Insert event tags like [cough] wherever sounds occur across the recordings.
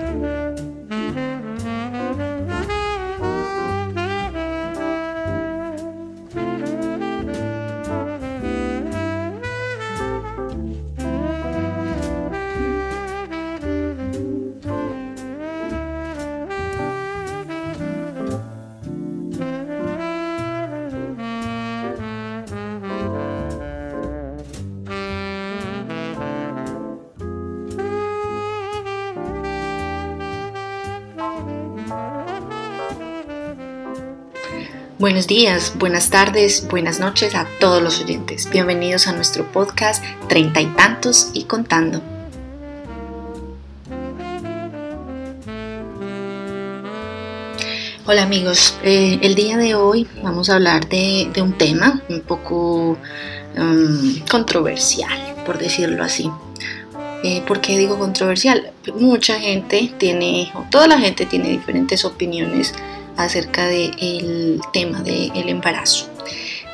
Mm-hmm. Buenos días, buenas tardes, buenas noches a todos los oyentes. Bienvenidos a nuestro podcast Treinta y tantos y contando. Hola amigos, eh, el día de hoy vamos a hablar de, un tema un poco um, controversial, por decirlo así. Eh, ¿Por qué digo controversial? Mucha gente tiene, o toda la gente tiene diferentes opiniones acerca del tema del embarazo,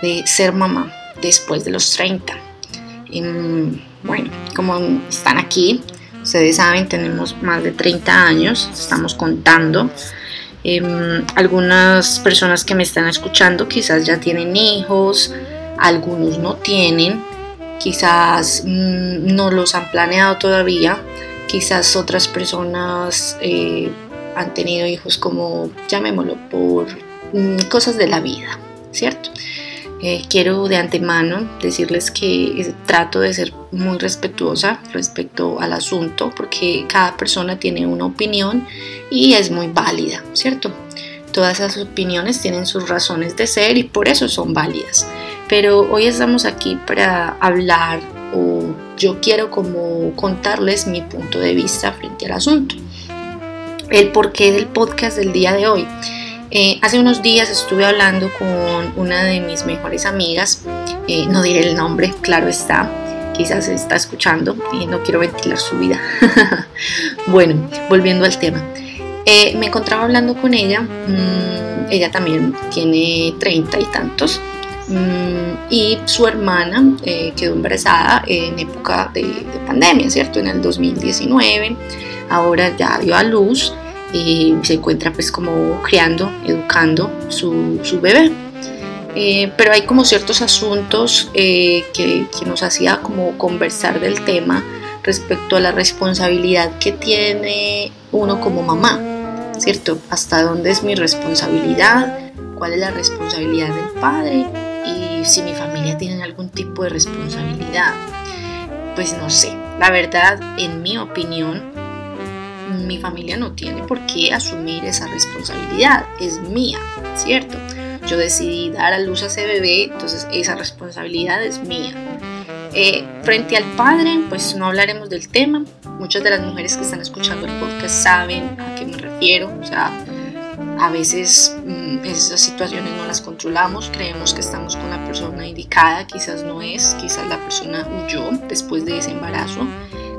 de ser mamá después de los 30. bueno, como están aquí, ustedes saben, tenemos más de 30 años, estamos contando. Em, algunas personas que me están escuchando quizás ya tienen hijos, algunos no tienen, quizás mm, no los han planeado todavía, quizás otras personas eh, han tenido hijos como, llamémoslo, por mm, cosas de la vida, ¿cierto? Eh, quiero de antemano decirles que trato de ser muy respetuosa respecto al asunto porque cada persona tiene una opinión y es muy válida, ¿cierto? Todas esas opiniones tienen sus razones de ser y por eso son válidas. Pero hoy estamos aquí para hablar o yo quiero como contarles mi punto de vista frente al asunto el porqué del podcast del día de hoy. Eh, hace unos días estuve hablando con una de mis mejores amigas, eh, no diré el nombre, claro está, quizás está escuchando y no quiero ventilar su vida. [laughs] bueno, volviendo al tema. Eh, me encontraba hablando con ella, mm, ella también tiene treinta y tantos, mm, y su hermana quedó embarazada en época de, de pandemia, ¿cierto? En el 2019 ahora ya dio a luz y se encuentra pues como criando, educando su, su bebé. Eh, pero hay como ciertos asuntos eh, que, que, nos hacía como conversar del tema respecto a la responsabilidad que tiene uno como mamá, ¿cierto? ¿Hasta dónde es mi responsabilidad? ¿Cuál es la responsabilidad del padre? Y si mi familia tiene algún tipo de responsabilidad. Pues no sé, la verdad, en mi opinión, mi familia no tiene por qué asumir esa responsabilidad, es mía, ¿cierto? Yo decidí dar a luz a ese bebé, entonces esa responsabilidad es mía. Eh, frente al padre, pues no hablaremos del tema. Muchas de las mujeres que están escuchando el podcast saben a qué me refiero. O sea, a veces mm, esas situaciones no las controlamos, creemos que estamos con la persona indicada, quizás no es, quizás la persona huyó después de ese embarazo,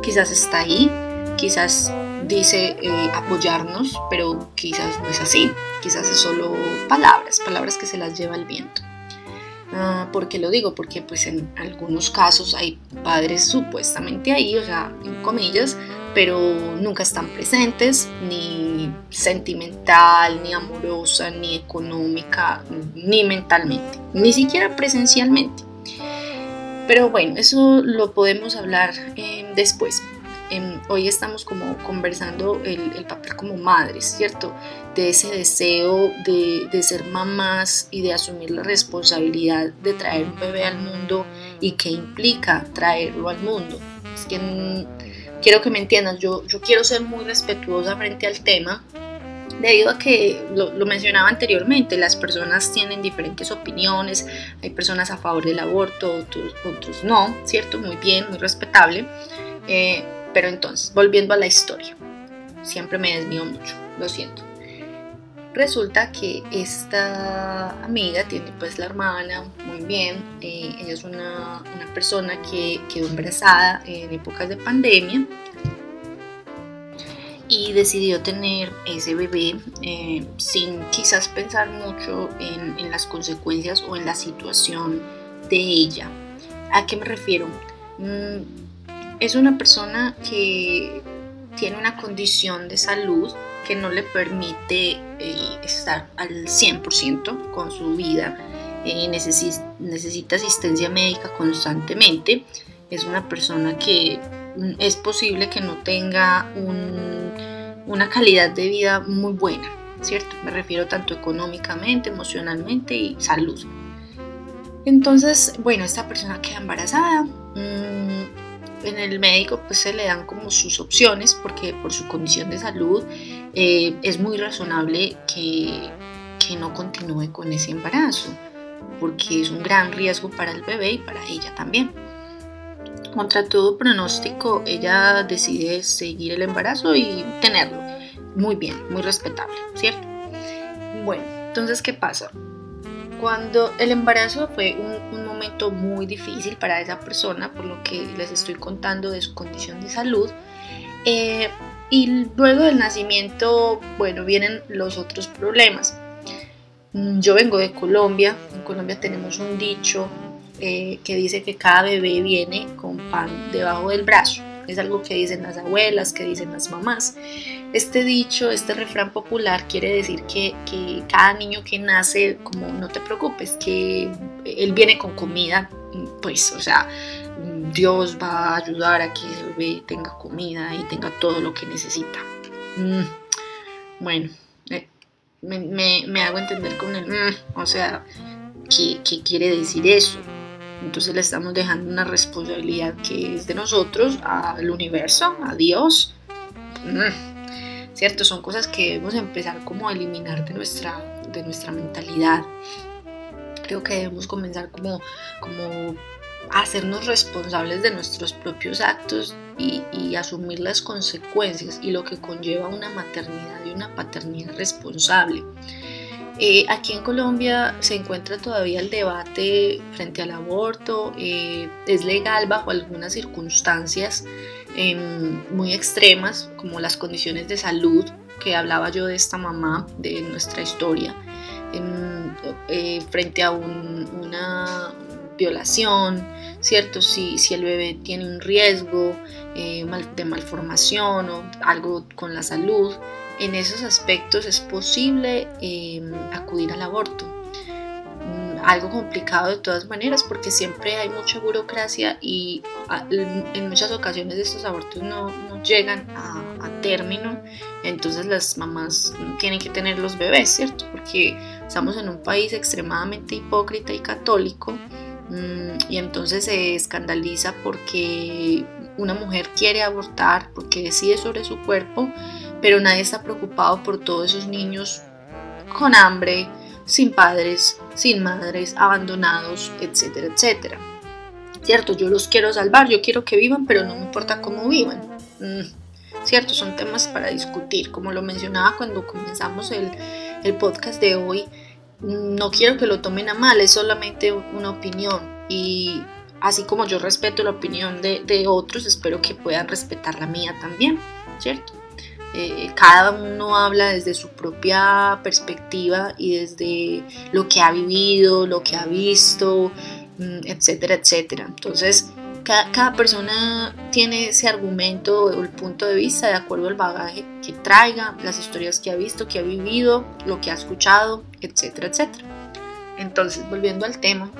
quizás está ahí, quizás dice eh, apoyarnos, pero quizás no es así, quizás es solo palabras, palabras que se las lleva el viento. Ah, ¿Por qué lo digo? Porque pues en algunos casos hay padres supuestamente ahí, o sea, en comillas, pero nunca están presentes, ni sentimental, ni amorosa, ni económica, ni mentalmente, ni siquiera presencialmente. Pero bueno, eso lo podemos hablar eh, después. Em, hoy estamos como conversando el, papel como madres, ¿cierto? De ese deseo de, de, ser mamás y de asumir la responsabilidad de traer un bebé al mundo y qué implica traerlo al mundo. Es que mm, quiero que me entiendan, yo, yo quiero ser muy respetuosa frente al tema, debido a que lo, lo, mencionaba anteriormente, las personas tienen diferentes opiniones, hay personas a favor del aborto, otros, otros no, ¿cierto? Muy bien, muy respetable. Eh, pero entonces, volviendo a la historia, siempre me desvío mucho, lo siento. Resulta que esta amiga tiene pues la hermana, muy bien, eh, ella es una, una, persona que quedó embarazada en épocas de pandemia y decidió tener ese bebé eh, sin quizás pensar mucho en, en, las consecuencias o en la situación de ella. ¿A qué me refiero? Mm, es una persona que tiene una condición de salud que no le permite eh, estar al 100% con su vida, eh, necesita asistencia médica constantemente, es una persona que mm, es posible que no tenga una calidad de vida muy buena, ¿cierto? Me refiero tanto económicamente, emocionalmente y salud. Entonces, bueno, esta persona queda embarazada. Mm, en el médico pues se le dan como sus opciones porque por su condición de salud eh, es muy razonable que, que no continúe con ese embarazo porque es un gran riesgo para el bebé y para ella también. Contra todo pronóstico, ella decide seguir el embarazo y tenerlo. Muy bien, muy respetable, ¿cierto? Bueno, entonces, ¿qué pasa? Cuando el embarazo fue un, momento muy difícil para esa persona, por lo que les estoy contando de su condición de salud, eh, y luego del nacimiento, bueno, vienen los otros problemas. Mm, yo vengo de Colombia, en Colombia tenemos un dicho eh, que dice que cada bebé viene con pan debajo del brazo. Es algo que dicen las abuelas, que dicen las mamás. Este dicho, este refrán popular quiere decir que, cada niño que nace, como no te preocupes, que él viene con comida, pues, o sea, Dios va a ayudar a que bebé tenga comida y tenga todo lo que necesita. Mm, bueno, eh, me, hago entender con el, mm, o sea, ¿qué, ¿qué quiere decir eso? Entonces le estamos dejando una responsabilidad que es de nosotros al universo, a Dios. Mm, ¿Cierto? Son cosas que debemos empezar como a eliminar de nuestra, de nuestra mentalidad. Creo que debemos comenzar como, como a hacernos responsables de nuestros propios actos y, y, asumir las consecuencias y lo que conlleva una maternidad y una paternidad responsable. Eh, aquí en Colombia se encuentra todavía el debate frente al aborto. Eh, es legal bajo algunas circunstancias em, muy extremas, como las condiciones de salud, que hablaba yo de esta mamá, de nuestra historia, em, eh, frente a una violación, ¿cierto? Si, si el bebé tiene un riesgo de malformación o algo con la salud en esos aspectos es posible em, acudir al aborto. Mm, algo complicado de todas maneras porque siempre hay mucha burocracia y en muchas ocasiones estos abortos no, llegan a, término, entonces las mamás tienen que tener los bebés, ¿cierto? Porque estamos en un país extremadamente hipócrita y católico mm, y entonces se escandaliza porque una mujer quiere abortar, porque decide sobre su cuerpo, pero nadie está preocupado por todos esos niños con hambre, sin padres, sin madres, abandonados, etcétera, etcétera. Cierto, yo los quiero salvar, yo quiero que vivan, pero no me importa cómo vivan. Mm, cierto, son temas para discutir. Como lo mencionaba cuando comenzamos el, el podcast de hoy, no quiero que lo tomen a mal, es solamente una opinión. Y así como yo respeto la opinión de, de otros, espero que puedan respetar la mía también, ¿cierto? Eh, cada uno habla desde su propia perspectiva y desde lo que ha vivido, lo que ha visto, mm, etcétera, etcétera. Entonces, cada, persona tiene ese argumento o el punto de vista de acuerdo al bagaje que traiga, las historias que ha visto, que ha vivido, lo que ha escuchado, etcétera, etcétera. Entonces, volviendo al tema,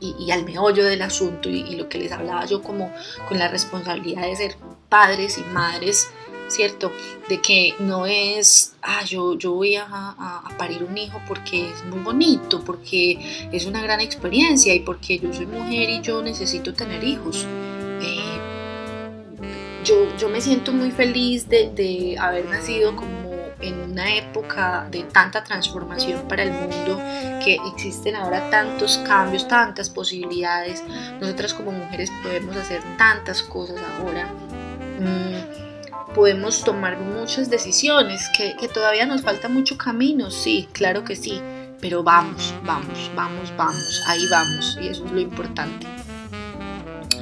y, al meollo del asunto y, y, lo que les hablaba yo como con la responsabilidad de ser padres y madres ¿cierto? De que no es, ah, yo, yo voy a, a, parir un hijo porque es muy bonito, porque es una gran experiencia y porque yo soy mujer y yo necesito tener hijos. Eh, yo, yo me siento muy feliz de, de haber nacido como en una época de tanta transformación para el mundo, que existen ahora tantos cambios, tantas posibilidades. Nosotras como mujeres podemos hacer tantas cosas ahora. Mm, podemos tomar muchas decisiones, que, todavía nos falta mucho camino, sí, claro que sí, pero vamos, vamos, vamos, vamos, ahí vamos, y eso es lo importante.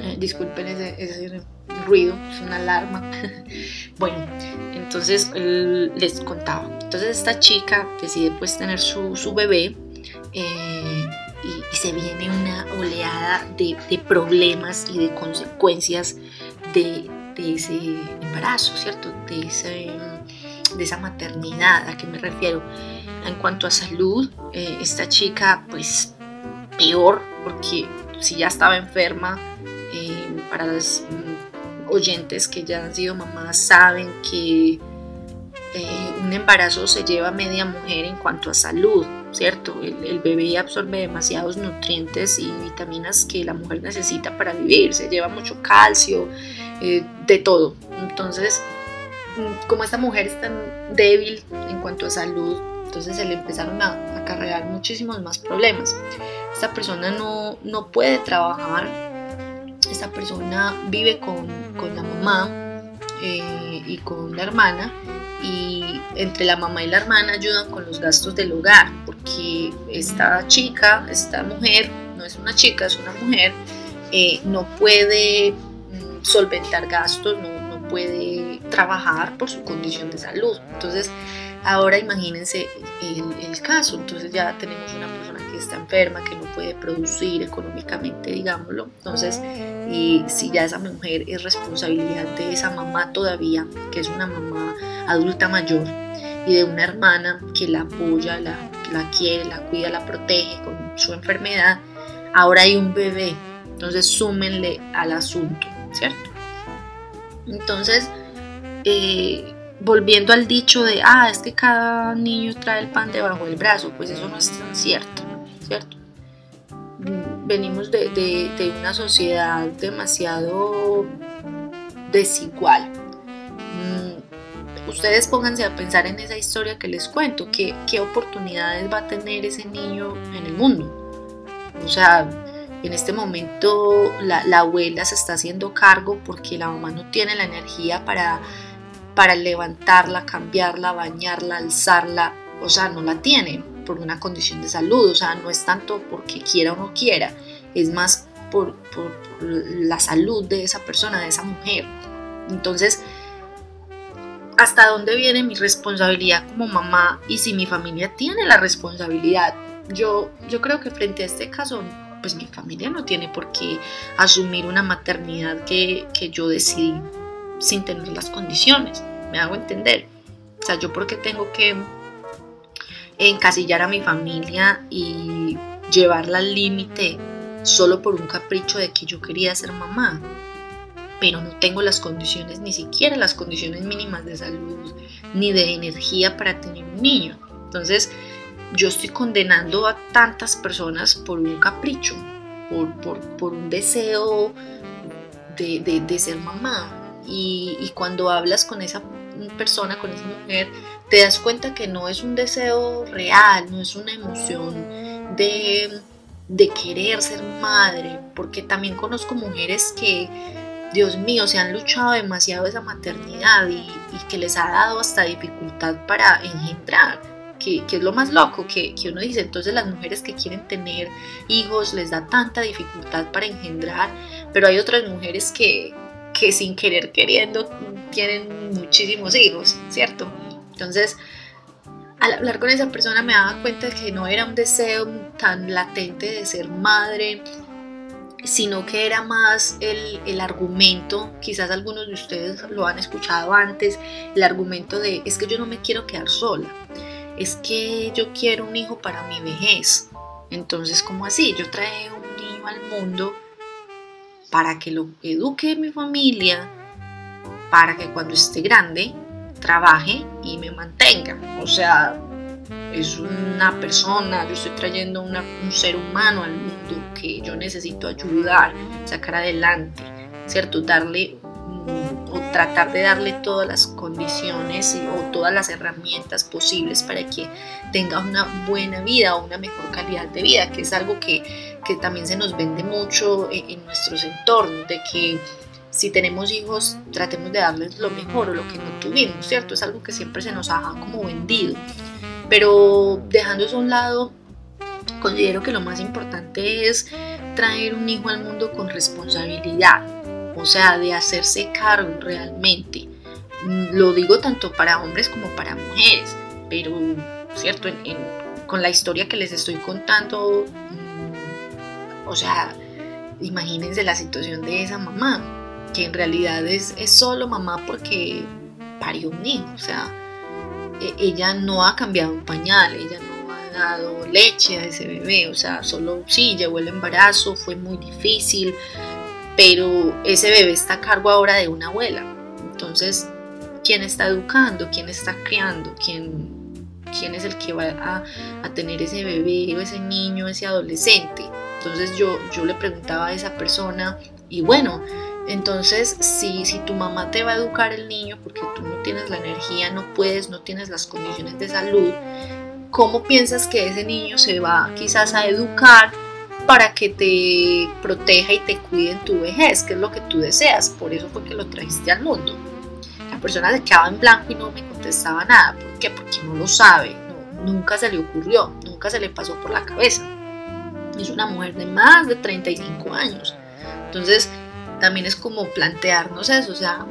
Eh, disculpen ese, ruido, es una alarma. [laughs] bueno, entonces les contaba. Entonces esta chica decide pues tener su, bebé eh, y, se viene una oleada de, de problemas y de consecuencias de, de ese embarazo, ¿cierto? De, esa maternidad, ¿a qué me refiero? En cuanto a salud, eh, esta chica pues peor, porque si ya estaba enferma, eh, para los mm, oyentes que ya han sido mamás saben que eh, un embarazo se lleva media mujer en cuanto a salud, ¿cierto? El, bebé absorbe demasiados nutrientes y vitaminas que la mujer necesita para vivir, se lleva mucho calcio, eh, de todo. Entonces, mm, como esta mujer es tan débil en cuanto a salud, entonces se le empezaron a acarrear muchísimos más problemas. Esta persona no, no puede trabajar, esta persona vive con, con la mamá eh, y con la hermana y entre la mamá y la hermana ayudan con los gastos del hogar, porque esta chica, esta mujer, no es una chica, es una mujer, eh, no puede solventar gastos, no, no, puede trabajar por su condición de salud. Entonces, ahora imagínense el, el caso, entonces ya tenemos una persona que está enferma, que no puede producir económicamente, digámoslo. Entonces, y si ya esa mujer es responsabilidad de esa mamá todavía, que es una mamá adulta mayor y de una hermana que la apoya, la, la quiere, la cuida, la protege con su enfermedad, ahora hay un bebé, entonces súmenle al asunto, ¿cierto? Entonces, eh, volviendo al dicho de, ah, es que cada niño trae el pan debajo del brazo, pues eso no es tan cierto, ¿cierto? Venimos de, de una sociedad demasiado desigual ustedes pónganse a pensar en esa historia que les cuento, qué, qué oportunidades va a tener ese niño en el mundo. O sea, en este momento la, abuela se está haciendo cargo porque la mamá no tiene la energía para, para levantarla, cambiarla, bañarla, alzarla, o sea, no la tiene por una condición de salud, o sea, no es tanto porque quiera o no quiera, es más por, por la salud de esa persona, de esa mujer. Entonces, hasta dónde viene mi responsabilidad como mamá y si mi familia tiene la responsabilidad. Yo, yo creo que frente a este caso, pues mi familia no tiene por qué asumir una maternidad que, que yo decidí sin tener las condiciones. Me hago entender. O sea, yo porque tengo que encasillar a mi familia y llevarla al límite solo por un capricho de que yo quería ser mamá pero no tengo las condiciones, ni siquiera las condiciones mínimas de salud, ni de energía para tener un niño. Entonces, yo estoy condenando a tantas personas por un capricho, por, un deseo de, ser mamá. Y, y, cuando hablas con esa persona, con esa mujer, te das cuenta que no es un deseo real, no es una emoción de, de querer ser madre, porque también conozco mujeres que Dios mío, se han luchado demasiado esa maternidad y, que les ha dado hasta dificultad para engendrar, que, es lo más loco, que, que, uno dice, entonces las mujeres que quieren tener hijos les da tanta dificultad para engendrar, pero hay otras mujeres que, que sin querer queriendo tienen muchísimos hijos, ¿cierto? Entonces, al hablar con esa persona me daba cuenta de que no era un deseo tan latente de ser madre, sino que era más el, argumento, quizás algunos de ustedes lo han escuchado antes, el argumento de es que yo no me quiero quedar sola, es que yo quiero un hijo para mi vejez. Entonces, ¿cómo así? Yo traigo un niño al mundo para que lo eduque mi familia, para que cuando esté grande trabaje y me mantenga. O sea, es una persona, yo estoy trayendo un ser humano al mundo que yo necesito ayudar, sacar adelante, ¿cierto? Darle o tratar de darle todas las condiciones o todas las herramientas posibles para que tenga una buena vida o una mejor calidad de vida, que es algo que, que también se nos vende mucho en, en nuestros entornos, de que si tenemos hijos, tratemos de darles lo mejor o lo que no tuvimos, ¿cierto? Es algo que siempre se nos ha como vendido. Pero dejando eso a un lado, considero que lo más importante es traer un hijo al mundo con responsabilidad, o sea, de hacerse cargo realmente. Mm, lo digo tanto para hombres como para mujeres, pero, ¿cierto? con la historia que les estoy contando, mm, o sea, imagínense la situación de esa mamá. que en realidad es, es solo mamá porque parió un hijo, o sea, e, ella no ha cambiado un pañal, ella no ha dado leche a ese bebé, o sea, solo sí, llevó el embarazo, fue muy difícil, pero ese bebé está a cargo ahora de una abuela. Entonces, ¿quién está educando? ¿Quién está criando? ¿Quién, quién es el que va a, a, tener ese bebé o ese niño, ese adolescente? Entonces yo, yo le preguntaba a esa persona y bueno, entonces, si, si tu mamá te va a educar el niño porque tú no tienes la energía, no puedes, no tienes las condiciones de salud, ¿cómo piensas que ese niño se va quizás a educar para que te proteja y te cuide en tu vejez, que es lo que tú deseas? Por eso fue que lo trajiste al mundo. La persona se quedaba en blanco y no me contestaba nada. ¿Por qué? Porque no lo sabe, nunca se le ocurrió, nunca se le pasó por la cabeza. Es una mujer de más de 35 años. Entonces, también es como plantearnos eso, o sea,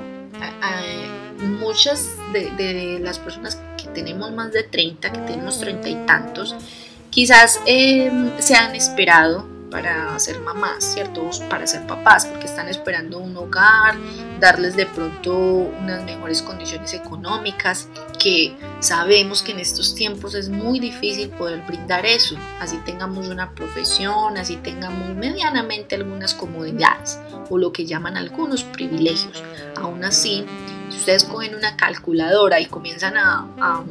muchas de, las personas que tenemos más de 30, que tenemos 30 y tantos, quizás em, se han esperado para ser mamás, ¿cierto? Para ser papás, porque están esperando un hogar, darles de pronto unas mejores condiciones económicas, que sabemos que en estos tiempos es muy difícil poder brindar eso, así tengamos una profesión, así tengamos medianamente algunas comodidades o lo que llaman algunos privilegios. Aún así, si ustedes cogen una calculadora y comienzan a, a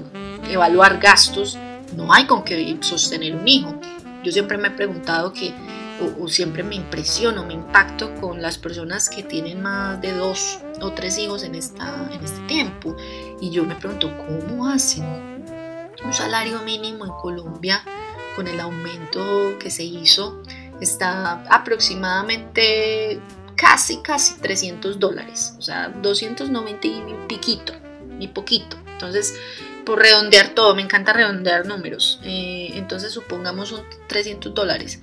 evaluar gastos, no hay con qué sostener un hijo. Yo siempre me he preguntado que, o, siempre me impresiono, me impacto con las personas que tienen más de dos o tres hijos en, esta, en este tiempo. Y yo me pregunto, ¿cómo hacen? Un salario mínimo en Colombia con el aumento que se hizo está aproximadamente casi, casi 300 dólares, o sea, 290 y piquito, y poquito. Entonces, por redondear todo, me encanta redondear números. Eh, entonces, supongamos un 300 dólares.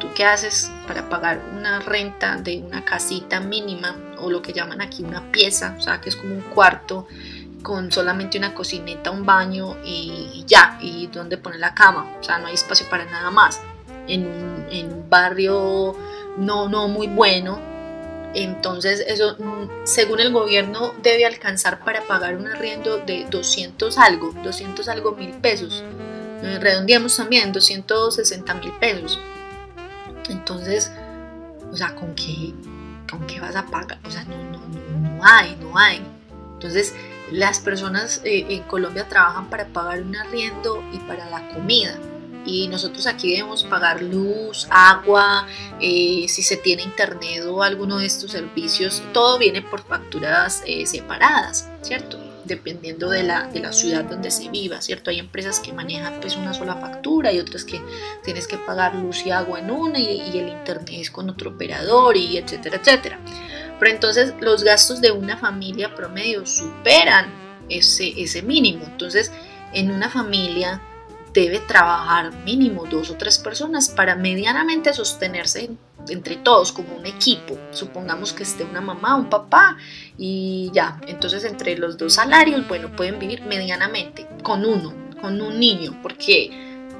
¿Tú qué haces para pagar una renta de una casita mínima o lo que llaman aquí una pieza? O sea, que es como un cuarto con solamente una cocineta, un baño y, ya, y donde poner la cama. O sea, no hay espacio para nada más. En un, en un barrio no, no muy bueno, entonces, eso, mm, según el gobierno, debe alcanzar para pagar un arriendo de 200 algo, 200 algo mil pesos. Eh, redondeamos también, 260 mil pesos. Entonces, o sea, ¿con qué, ¿con qué vas a pagar? O sea, no, no, no, hay, no hay. Entonces, las personas eh, en Colombia trabajan para pagar un arriendo y para la comida y nosotros aquí debemos pagar luz, agua, eh, si se tiene internet o alguno de estos servicios, todo viene por facturas eh, separadas, ¿cierto? Dependiendo de la, de la ciudad donde se viva, ¿cierto? Hay empresas que manejan pues una sola factura y otras que tienes que pagar luz y agua en una y, y el internet es con otro operador y etcétera, etcétera. Pero entonces los gastos de una familia promedio superan ese, ese mínimo. Entonces, en una familia debe trabajar mínimo dos o tres personas para medianamente sostenerse entre todos como un equipo. Supongamos que esté una mamá, un papá y ya. Entonces entre los dos salarios, bueno, pueden vivir medianamente con uno, con un niño, porque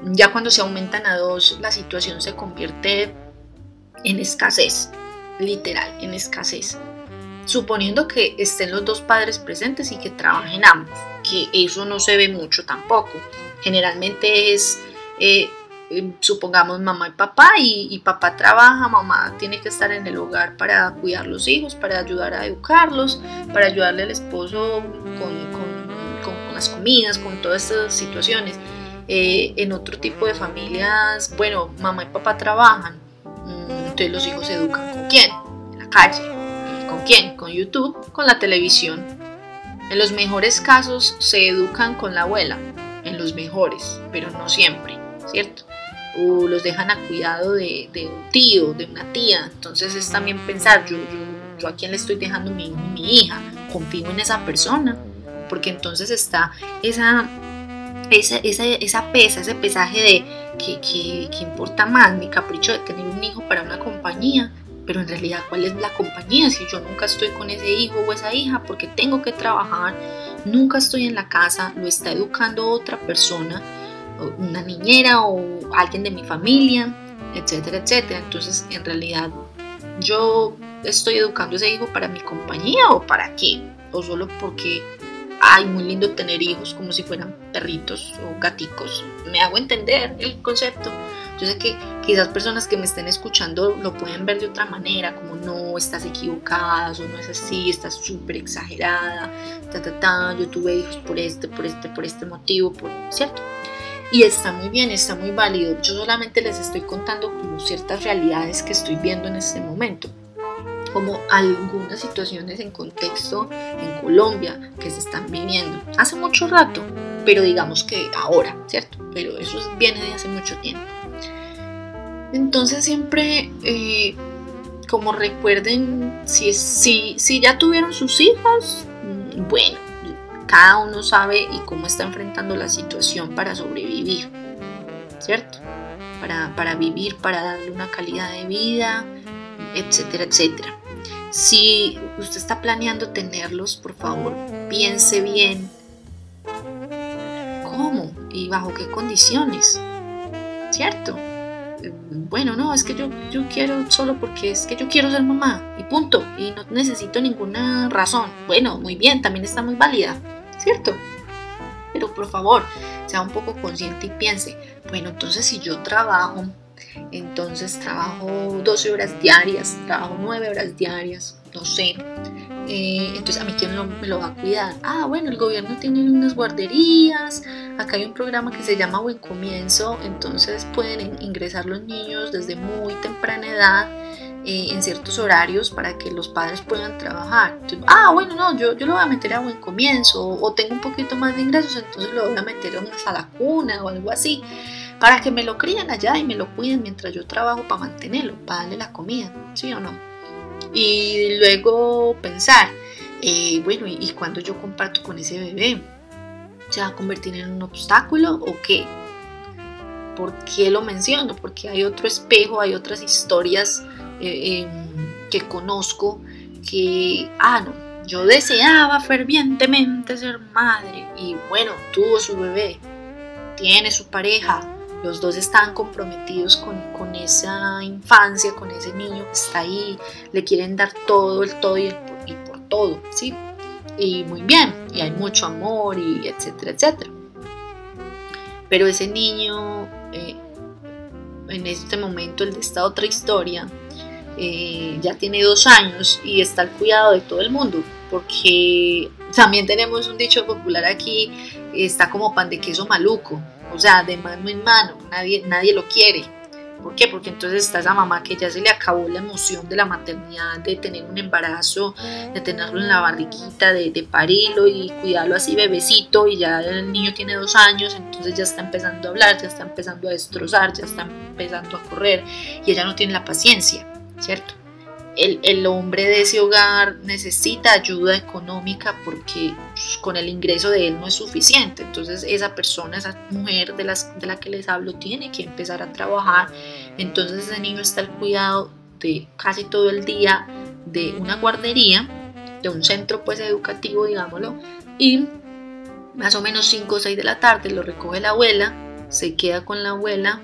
ya cuando se aumentan a dos, la situación se convierte en escasez, literal, en escasez. Suponiendo que estén los dos padres presentes y que trabajen ambos, que eso no se ve mucho tampoco generalmente es, eh, eh, supongamos, mamá y papá, y, papá trabaja, mamá tiene que estar en el hogar para cuidar los hijos, para ayudar a educarlos, para ayudarle al esposo con, las comidas, con todas estas situaciones. Eh, en otro tipo de familias, bueno, mamá y papá trabajan, mm, entonces los hijos se educan con quién? En la calle. ¿Con quién? Con YouTube, con la televisión. En los mejores casos se educan con la abuela, en los mejores, pero no siempre, ¿cierto? O los dejan a cuidado de, un tío, de una tía. Entonces es también pensar, yo, yo, a quién le estoy dejando mi, mi hija, confío en esa persona, porque entonces está esa, esa, esa, esa pesa, ese pesaje de que, que, que importa más, mi capricho de tener un hijo para una compañía, pero en realidad cuál es la compañía si yo nunca estoy con ese hijo o esa hija porque tengo que trabajar nunca estoy en la casa, lo está educando otra persona, una niñera o alguien de mi familia, etcétera, etcétera. Entonces, en realidad, yo estoy educando ese hijo para mi compañía o para qué? O solo porque, ay, muy lindo tener hijos como si fueran perritos o gaticos. Me hago entender el concepto. Yo sé que quizás personas que me estén escuchando lo pueden ver de otra manera, como no, estás equivocada, o no es así, estás súper exagerada, ta, ta, ta, yo tuve hijos por este, por este, por este motivo, por, ¿cierto? Y está muy bien, está muy válido. Yo solamente les estoy contando como ciertas realidades que estoy viendo en este momento como algunas situaciones en contexto en Colombia que se están viviendo hace mucho rato, pero digamos que ahora, ¿cierto? Pero eso viene de hace mucho tiempo. Entonces siempre, eh, como recuerden, si, si, si ya tuvieron sus hijas, mm, bueno, cada uno sabe y cómo está enfrentando la situación para sobrevivir, ¿cierto? Para, para vivir, para darle una calidad de vida, etcétera, etcétera. Si usted está planeando tenerlos, por favor, piense bien cómo y bajo qué condiciones, ¿cierto? Bueno, no, es que yo, yo quiero solo porque es que yo quiero ser mamá y punto, y no necesito ninguna razón. Bueno, muy bien, también está muy válida. ¿cierto? Pero por favor, sea un poco consciente y piense, bueno, entonces si yo trabajo, entonces trabajo 12 horas diarias, trabajo 9 horas diarias, no sé. Eh, entonces, ¿a mí quién me lo va a cuidar? Ah, bueno, el gobierno tiene unas guarderías, acá hay un programa que se llama Buen Comienzo, entonces pueden ingresar los niños desde muy temprana edad eh, en ciertos horarios para que los padres puedan trabajar. ah, bueno, no, yo, yo lo voy a meter a buen comienzo o tengo un poquito más de ingresos, entonces lo voy a meter a una sala cuna o algo así para que me lo críen allá y me lo cuiden mientras yo trabajo para mantenerlo, para darle la comida, ¿sí o no? Y luego pensar, eh, bueno, ¿y, ¿y cuando yo comparto con ese bebé? ¿Se va a convertir en un obstáculo o qué? ¿Por qué lo menciono? Porque hay otro espejo, hay otras historias eh, em, que conozco que, ah, no, yo deseaba fervientemente ser madre y bueno, tuvo su bebé, tiene su pareja, los dos están comprometidos con, con, esa infancia, con ese niño que está ahí, le quieren dar todo, el todo y, por todo, ¿sí? Y muy bien, y hay mucho amor y etcétera, etcétera. Pero ese niño, eh, en este momento, el de esta otra historia, eh, ya tiene dos años y está al cuidado de todo el mundo, porque también tenemos un dicho popular aquí, está como pan de queso maluco, o sea, de mano en mano, nadie, nadie lo quiere. ¿Por qué? Porque entonces está esa mamá que ya se le acabó la emoción de la maternidad, de tener un embarazo, de tenerlo en la barriguita, de, de parirlo y cuidarlo así bebecito y ya el niño tiene dos años, entonces ya está empezando a hablar, ya está empezando a destrozar, ya está empezando a correr y ella no tiene la paciencia. ¿cierto? El, hombre de ese hogar necesita ayuda económica porque pues, con el ingreso de él no es suficiente. Entonces esa persona, esa mujer de, las, de la que les hablo, tiene que empezar a trabajar. Entonces ese niño está al cuidado de casi todo el día de una guardería, de un centro pues educativo, digámoslo, y más o menos 5 o 6 de la tarde lo recoge la abuela, se queda con la abuela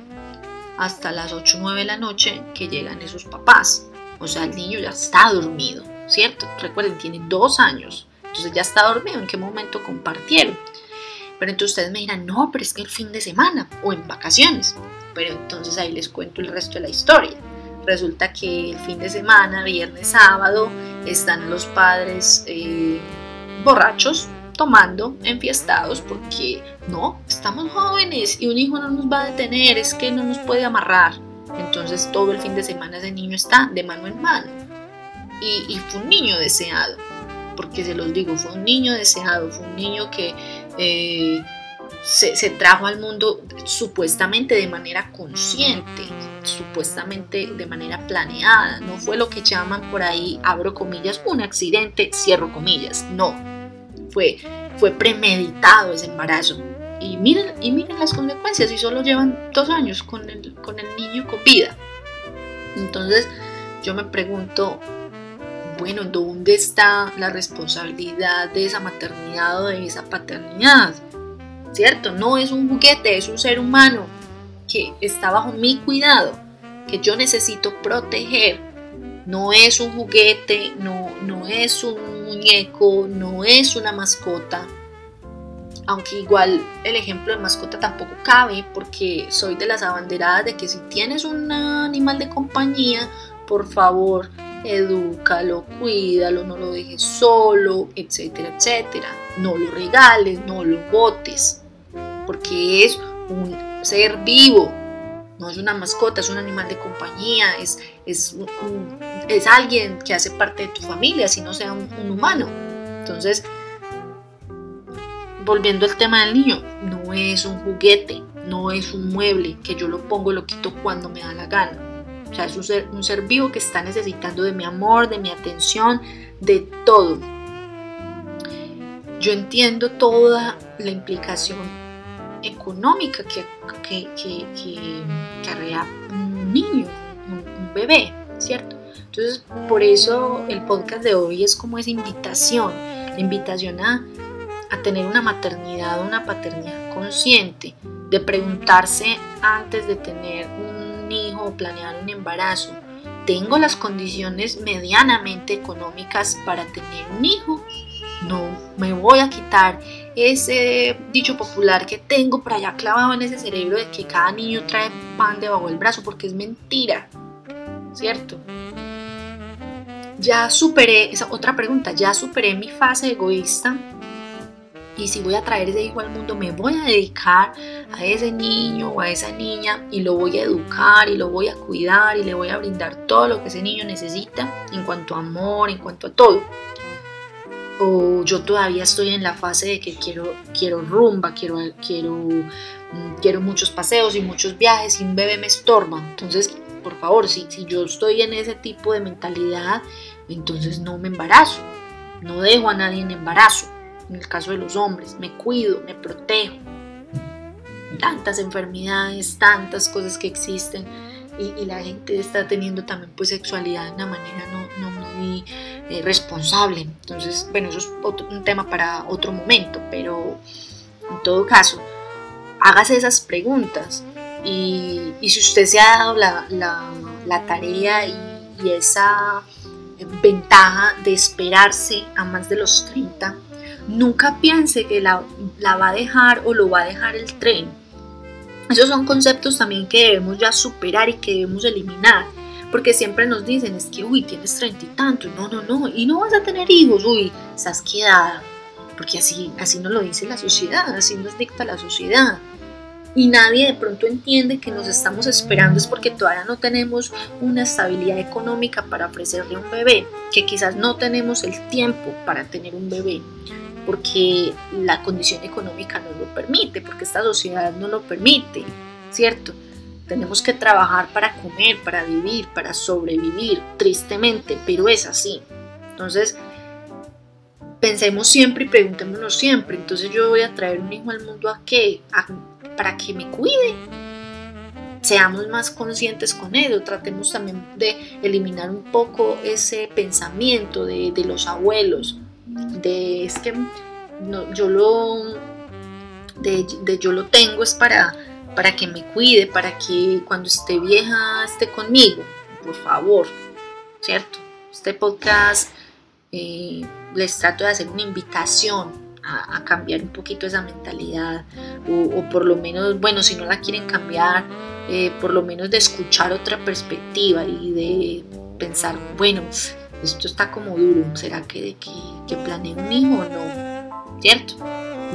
hasta las 8 o 9 de la noche que llegan esos papás. O sea, el niño ya está dormido, ¿cierto? Recuerden, tiene dos años, entonces ya está dormido. ¿En qué momento compartieron? Pero entonces ustedes me dirán, no, pero es que el fin de semana o en vacaciones. Pero entonces ahí les cuento el resto de la historia. Resulta que el fin de semana, viernes, sábado, están los padres eh, borrachos, tomando, enfiestados, porque no, estamos jóvenes y un hijo no nos va a detener, es que no nos puede amarrar. Entonces todo el fin de semana ese niño está de mano en mano. Y, fue un niño deseado, porque se los digo, fue un niño deseado, fue un niño que eh, se, se, trajo al mundo supuestamente de manera consciente, supuestamente de manera planeada. No fue lo que llaman por ahí, abro comillas, un accidente, cierro comillas. No, fue, fue premeditado ese embarazo. Y miren, y miren las consecuencias, y solo llevan dos años con el, con el niño con vida. Entonces yo me pregunto, bueno, ¿dónde está la responsabilidad de esa maternidad o de esa paternidad? ¿Cierto? No es un juguete, es un ser humano que está bajo mi cuidado, que yo necesito proteger no es un juguete, no, no es un muñeco, no es una mascota. Aunque igual el ejemplo de mascota tampoco cabe porque soy de las abanderadas de que si tienes un animal de compañía, por favor, edúcalo, cuídalo, no lo dejes solo, etcétera, etcétera. No lo regales, no lo botes, porque es un ser vivo, no es una mascota, es un animal de compañía, es, es, es alguien que hace parte de tu familia, si no sea un, humano. Entonces, volviendo al tema del niño, no es un juguete, no es un mueble que yo lo pongo y lo quito cuando me da la gana. O sea, es un ser, un ser vivo que está necesitando de mi amor, de mi atención, de todo. Yo entiendo toda la implicación económica que, que, que, que un niño, un, bebé, ¿cierto? Entonces, por eso el podcast de hoy es como esa invitación, la invitación a, a tener una maternidad, una paternidad consciente, de preguntarse antes de tener un hijo o planear un embarazo, ¿tengo las condiciones medianamente económicas para tener un hijo? No me voy a quitar ese dicho popular que tengo por allá clavado en ese cerebro de que cada niño trae pan debajo del brazo, porque es mentira, ¿cierto? Ya superé, esa otra pregunta, ya superé mi fase egoísta y si voy a traer ese hijo al mundo, me voy a dedicar a ese niño o a esa niña y lo voy a educar y lo voy a cuidar y le voy a brindar todo lo que ese niño necesita en cuanto a amor, en cuanto a todo o yo todavía estoy en la fase de que quiero, quiero rumba, quiero, quiero, mm, quiero muchos paseos y muchos viajes y un bebé me estorba. Entonces, por favor, si, si yo estoy en ese tipo de mentalidad, entonces no me embarazo, no dejo a nadie en embarazo. En el caso de los hombres, me cuido, me protejo. Tantas enfermedades, tantas cosas que existen y, la gente está teniendo también pues sexualidad de una manera no, no muy eh, responsable. Entonces, bueno, eso es un tema para otro momento, pero en todo caso, hágase esas preguntas y, y si usted se ha dado la, la, la tarea y, y, esa ventaja de esperarse a más de los 30, nunca piense que la, la va a dejar o lo va a dejar el tren esos son conceptos también que debemos ya superar y que debemos eliminar. Porque siempre nos dicen, es que, uy, tienes treinta y tanto, no, no, no, y no vas a tener hijos, uy, estás quedada. Porque así, así nos lo dice la sociedad, así nos dicta la sociedad. Y nadie de pronto entiende que nos estamos esperando es porque todavía no tenemos una estabilidad económica para ofrecerle un bebé, que quizás no tenemos el tiempo para tener un bebé porque la condición económica no lo permite, porque esta sociedad no lo permite, ¿cierto? Tenemos que trabajar para comer, para vivir, para sobrevivir, tristemente, pero es así. Entonces, pensemos siempre y preguntémonos siempre, entonces yo voy a traer un hijo al mundo a qué? para que me cuide. Seamos más conscientes con ello, tratemos también de eliminar un poco ese pensamiento de, de los abuelos, de es que no, yo lo de, yo lo tengo es para, para que me cuide, para que cuando esté vieja esté conmigo, por favor, ¿cierto? Este podcast eh, les trato de hacer una invitación a, cambiar un poquito esa mentalidad o, por lo menos, bueno, si no la quieren cambiar, eh, por lo menos de escuchar otra perspectiva y de pensar, bueno, esto está como duro, ¿será que de que, que un hijo o no? ¿Cierto?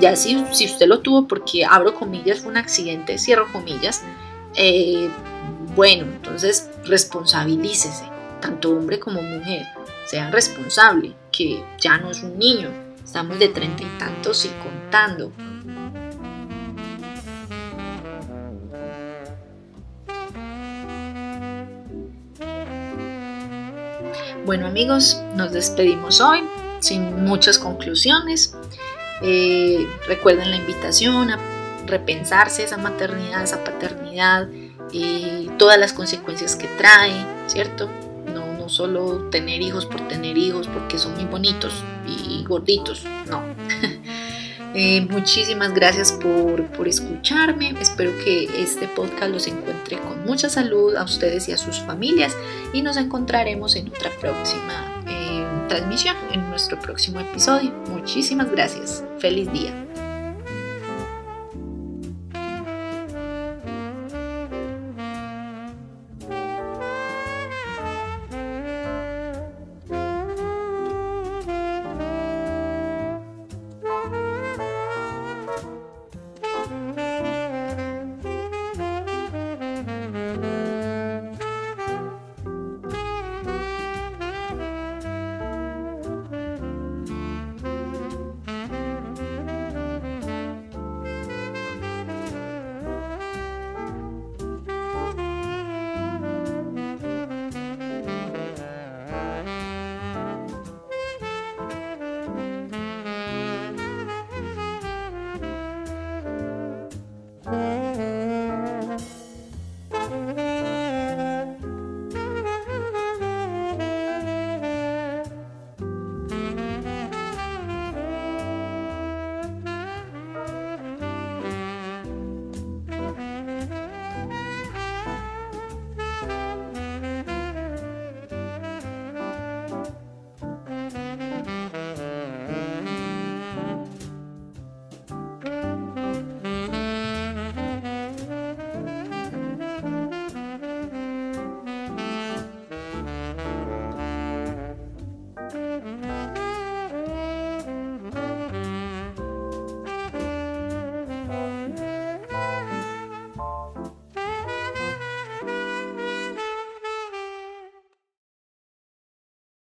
Ya si, si usted lo tuvo porque abro comillas, fue un accidente, cierro comillas, eh, bueno, entonces responsabilícese, tanto hombre como mujer, sean responsable, que ya no es un niño, estamos de treinta y tantos y contando. Bueno amigos, nos despedimos hoy sin muchas conclusiones. Eh, recuerden la invitación a repensarse esa maternidad, esa paternidad, y todas las consecuencias que trae, ¿cierto? No, no solo tener hijos por tener hijos porque son muy bonitos y gorditos, no. Eh, muchísimas gracias por, por, escucharme. Espero que este podcast los encuentre con mucha salud a ustedes y a sus familias y nos encontraremos en otra próxima eh, transmisión, en nuestro próximo episodio. Muchísimas gracias. Feliz día.